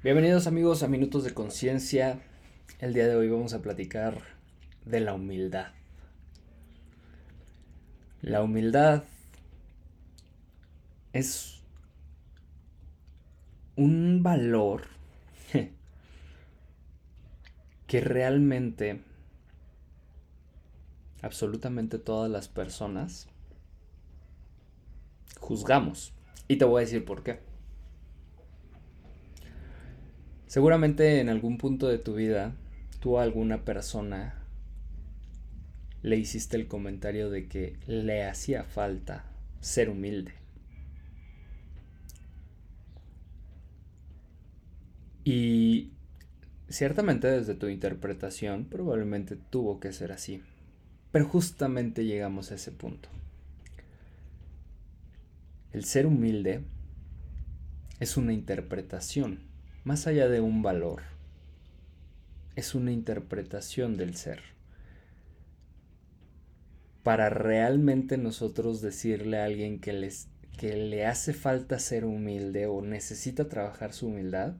Bienvenidos amigos a Minutos de Conciencia. El día de hoy vamos a platicar de la humildad. La humildad es un valor que realmente absolutamente todas las personas juzgamos. Y te voy a decir por qué. Seguramente en algún punto de tu vida, tú a alguna persona le hiciste el comentario de que le hacía falta ser humilde. Y ciertamente desde tu interpretación probablemente tuvo que ser así. Pero justamente llegamos a ese punto. El ser humilde es una interpretación, más allá de un valor. Es una interpretación del ser. Para realmente nosotros decirle a alguien que, les, que le hace falta ser humilde o necesita trabajar su humildad,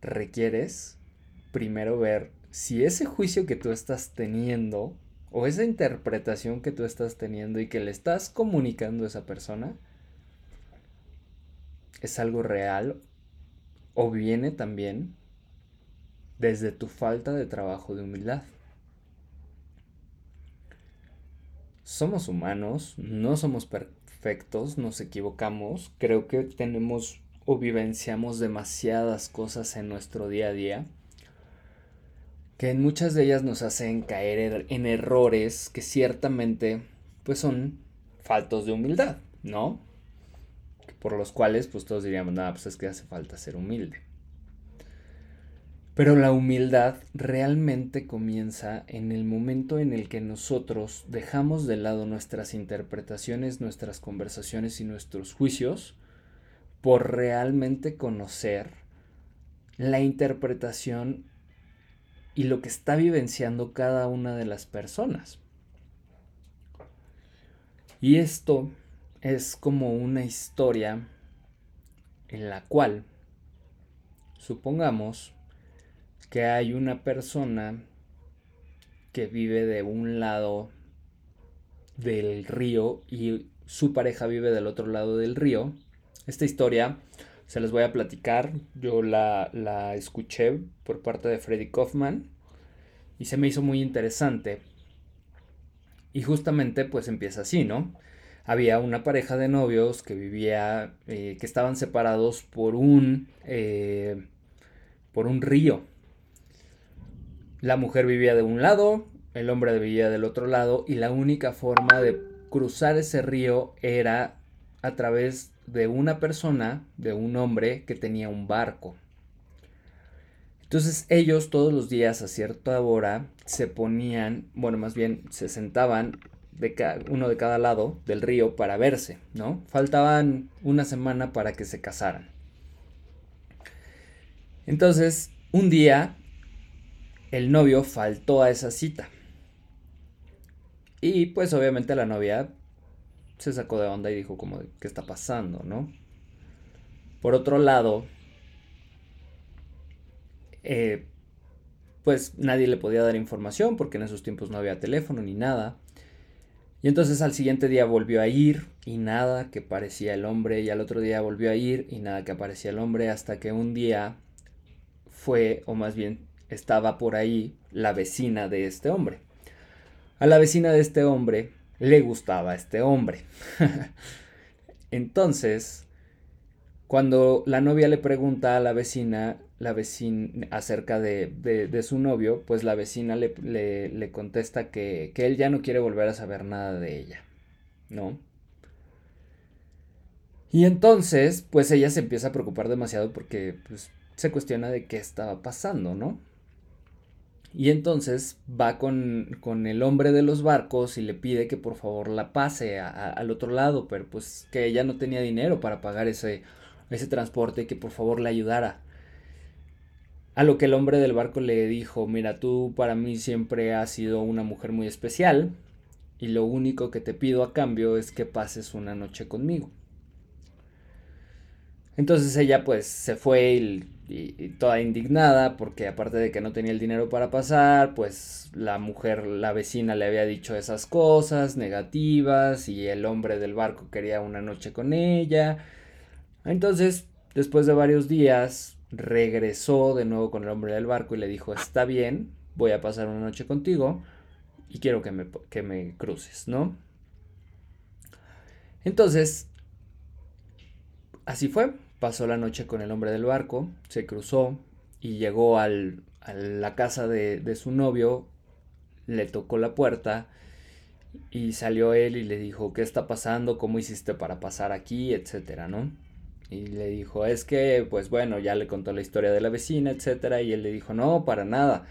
requieres primero ver si ese juicio que tú estás teniendo o esa interpretación que tú estás teniendo y que le estás comunicando a esa persona es algo real o viene también desde tu falta de trabajo de humildad. Somos humanos, no somos perfectos, nos equivocamos, creo que tenemos o vivenciamos demasiadas cosas en nuestro día a día que en muchas de ellas nos hacen caer er, en errores que ciertamente pues son faltos de humildad, ¿no? Por los cuales pues todos diríamos, nada, pues es que hace falta ser humilde. Pero la humildad realmente comienza en el momento en el que nosotros dejamos de lado nuestras interpretaciones, nuestras conversaciones y nuestros juicios por realmente conocer la interpretación y lo que está vivenciando cada una de las personas. Y esto es como una historia en la cual, supongamos que hay una persona que vive de un lado del río y su pareja vive del otro lado del río. Esta historia se les voy a platicar. Yo la, la escuché por parte de Freddy Kaufman y se me hizo muy interesante. Y justamente pues empieza así, ¿no? Había una pareja de novios que vivía, eh, que estaban separados por un, eh, por un río. La mujer vivía de un lado, el hombre vivía del otro lado y la única forma de cruzar ese río era a través de una persona, de un hombre que tenía un barco. Entonces ellos todos los días a cierta hora se ponían, bueno, más bien se sentaban de uno de cada lado del río para verse, ¿no? Faltaban una semana para que se casaran. Entonces, un día el novio faltó a esa cita. Y pues obviamente la novia se sacó de onda y dijo ¿qué está pasando, no? Por otro lado, eh, pues nadie le podía dar información porque en esos tiempos no había teléfono ni nada. Y entonces al siguiente día volvió a ir y nada que parecía el hombre y al otro día volvió a ir y nada que aparecía el hombre hasta que un día fue o más bien estaba por ahí la vecina de este hombre. A la vecina de este hombre le gustaba este hombre. Entonces, cuando la novia le pregunta a la vecina, la vecina acerca de, su novio, pues la vecina le, le, contesta que, que, él ya no quiere volver a saber nada de ella, ¿no? Y entonces, pues ella se empieza a preocupar demasiado porque pues, se cuestiona de qué estaba pasando, ¿no? Y entonces va con, con, el hombre de los barcos y le pide que por favor la pase al otro lado, pero pues que ella no tenía dinero para pagar ese, ese transporte y que por favor le ayudara. A lo que el hombre del barco le dijo, mira, tú para mí siempre has sido una mujer muy especial y lo único que te pido a cambio es que pases una noche conmigo. Entonces ella pues se fue y, toda indignada porque aparte de que no tenía el dinero para pasar, pues la mujer, la vecina le había dicho esas cosas negativas y el hombre del barco quería una noche con ella. Entonces, después de varios días, regresó de nuevo con el hombre del barco y le dijo, está bien, voy a pasar una noche contigo y quiero que me, que me cruces, ¿no? Entonces, así fue pasó la noche con el hombre del barco, se cruzó y llegó al, a la casa de, de su novio, le tocó la puerta y salió él y le dijo, ¿qué está pasando? ¿Cómo hiciste para pasar aquí? etcétera, ¿no? Y le dijo, es que, pues bueno, ya le contó la historia de la vecina, etcétera, y él le dijo, no, para nada,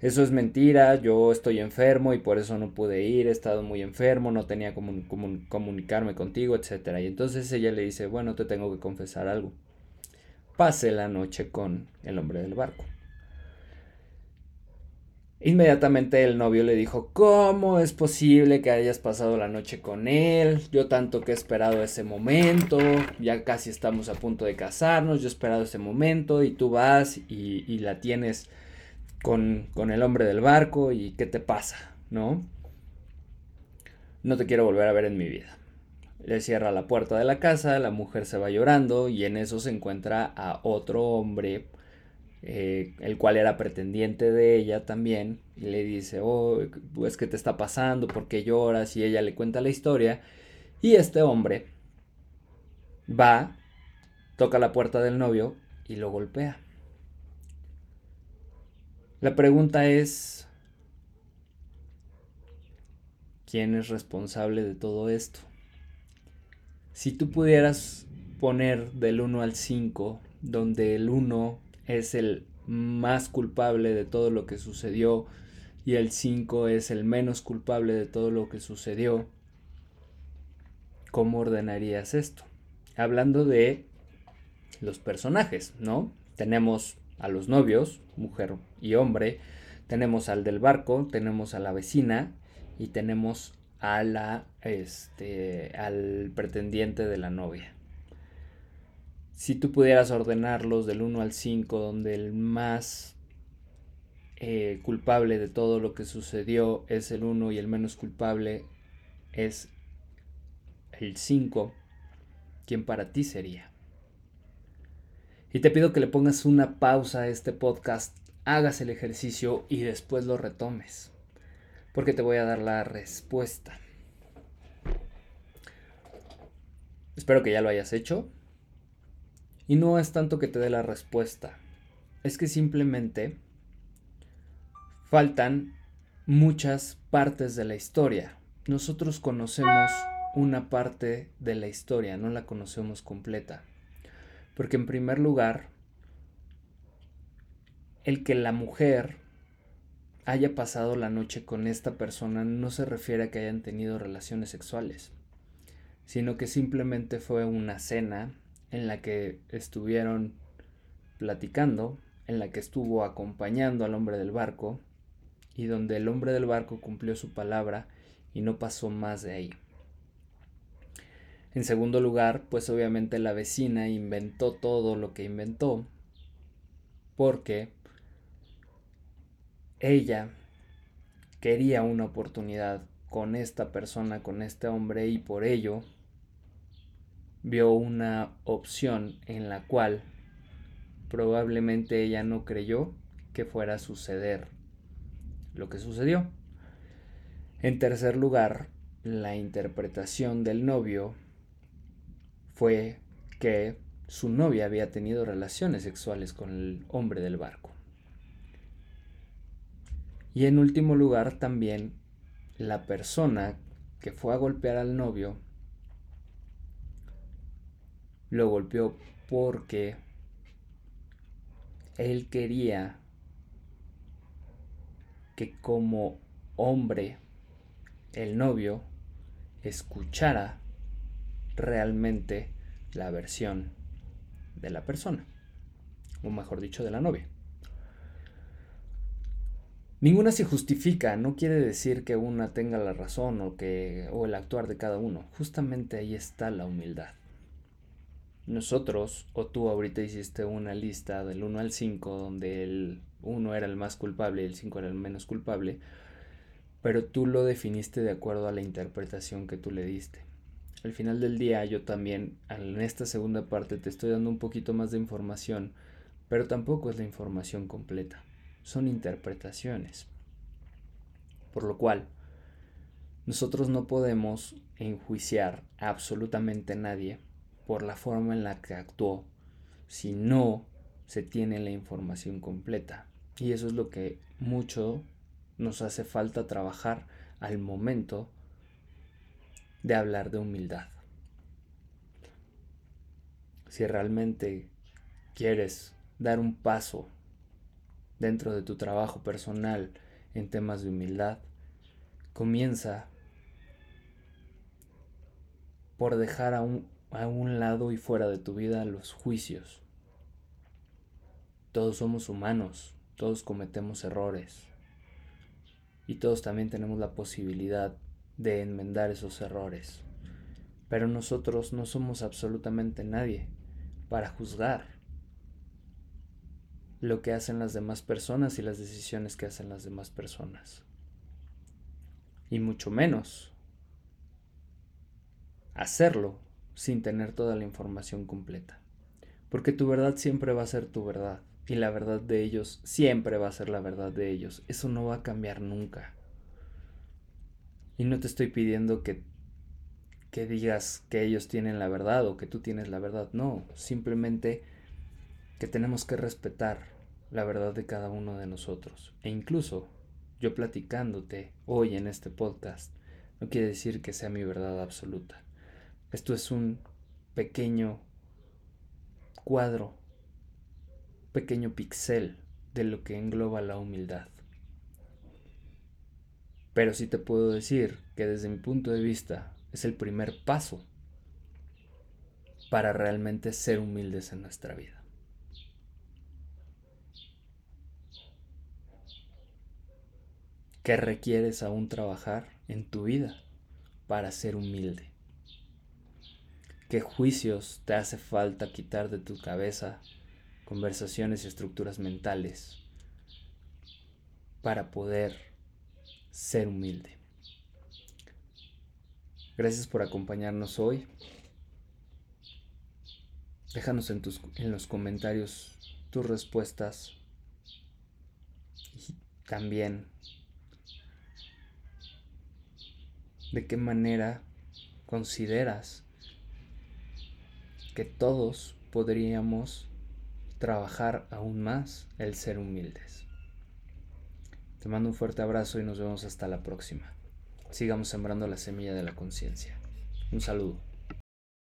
eso es mentira, yo estoy enfermo y por eso no pude ir, he estado muy enfermo, no tenía como comunicarme contigo, etc. Y entonces ella le dice, bueno, te tengo que confesar algo. Pase la noche con el hombre del barco. Inmediatamente el novio le dijo, ¿cómo es posible que hayas pasado la noche con él? Yo tanto que he esperado ese momento, ya casi estamos a punto de casarnos, yo he esperado ese momento y tú vas y, y la tienes con, el hombre del barco y qué te pasa, ¿no? No te quiero volver a ver en mi vida. Le cierra la puerta de la casa, la mujer se va llorando y en eso se encuentra a otro hombre, eh, el cual era pretendiente de ella también, y le dice, oh, pues qué te está pasando, por qué lloras, y ella le cuenta la historia, y este hombre va, toca la puerta del novio y lo golpea. La pregunta es, ¿quién es responsable de todo esto? Si tú pudieras poner del 1 al 5, donde el 1 es el más culpable de todo lo que sucedió y el 5 es el menos culpable de todo lo que sucedió, ¿cómo ordenarías esto? Hablando de los personajes, ¿no? Tenemos a los novios, mujer y hombre, tenemos al del barco, tenemos a la vecina y tenemos a la este al pretendiente de la novia. Si tú pudieras ordenarlos del 1 al 5, donde el más eh, culpable de todo lo que sucedió es el 1 y el menos culpable es el 5, ¿quién para ti sería? Y te pido que le pongas una pausa a este podcast, hagas el ejercicio y después lo retomes. Porque te voy a dar la respuesta. Espero que ya lo hayas hecho. Y no es tanto que te dé la respuesta. Es que simplemente faltan muchas partes de la historia. Nosotros conocemos una parte de la historia, no la conocemos completa. Porque en primer lugar, el que la mujer haya pasado la noche con esta persona no se refiere a que hayan tenido relaciones sexuales, sino que simplemente fue una cena en la que estuvieron platicando, en la que estuvo acompañando al hombre del barco y donde el hombre del barco cumplió su palabra y no pasó más de ahí. En segundo lugar, pues obviamente la vecina inventó todo lo que inventó porque ella quería una oportunidad con esta persona, con este hombre y por ello vio una opción en la cual probablemente ella no creyó que fuera a suceder lo que sucedió. En tercer lugar, la interpretación del novio fue que su novia había tenido relaciones sexuales con el hombre del barco. Y en último lugar también la persona que fue a golpear al novio lo golpeó porque él quería que como hombre el novio escuchara realmente la versión de la persona, o mejor dicho, de la novia. Ninguna se justifica, no quiere decir que una tenga la razón o que o el actuar de cada uno. Justamente ahí está la humildad. Nosotros o tú ahorita hiciste una lista del 1 al 5 donde el 1 era el más culpable y el 5 era el menos culpable, pero tú lo definiste de acuerdo a la interpretación que tú le diste. Al final del día yo también en esta segunda parte te estoy dando un poquito más de información, pero tampoco es la información completa, son interpretaciones. Por lo cual, nosotros no podemos enjuiciar a absolutamente nadie por la forma en la que actuó si no se tiene la información completa. Y eso es lo que mucho nos hace falta trabajar al momento de hablar de humildad. Si realmente quieres dar un paso dentro de tu trabajo personal en temas de humildad, comienza por dejar a un, a un lado y fuera de tu vida los juicios. Todos somos humanos, todos cometemos errores y todos también tenemos la posibilidad de enmendar esos errores. Pero nosotros no somos absolutamente nadie para juzgar lo que hacen las demás personas y las decisiones que hacen las demás personas. Y mucho menos hacerlo sin tener toda la información completa. Porque tu verdad siempre va a ser tu verdad y la verdad de ellos siempre va a ser la verdad de ellos. Eso no va a cambiar nunca. Y no te estoy pidiendo que, que digas que ellos tienen la verdad o que tú tienes la verdad. No, simplemente que tenemos que respetar la verdad de cada uno de nosotros. E incluso yo platicándote hoy en este podcast no quiere decir que sea mi verdad absoluta. Esto es un pequeño cuadro, pequeño pixel de lo que engloba la humildad. Pero sí te puedo decir que desde mi punto de vista es el primer paso para realmente ser humildes en nuestra vida. ¿Qué requieres aún trabajar en tu vida para ser humilde? ¿Qué juicios te hace falta quitar de tu cabeza, conversaciones y estructuras mentales para poder ser humilde. Gracias por acompañarnos hoy. Déjanos en, tus, en los comentarios tus respuestas y también de qué manera consideras que todos podríamos trabajar aún más el ser humildes. Te mando un fuerte abrazo y nos vemos hasta la próxima. Sigamos sembrando la semilla de la conciencia. Un saludo.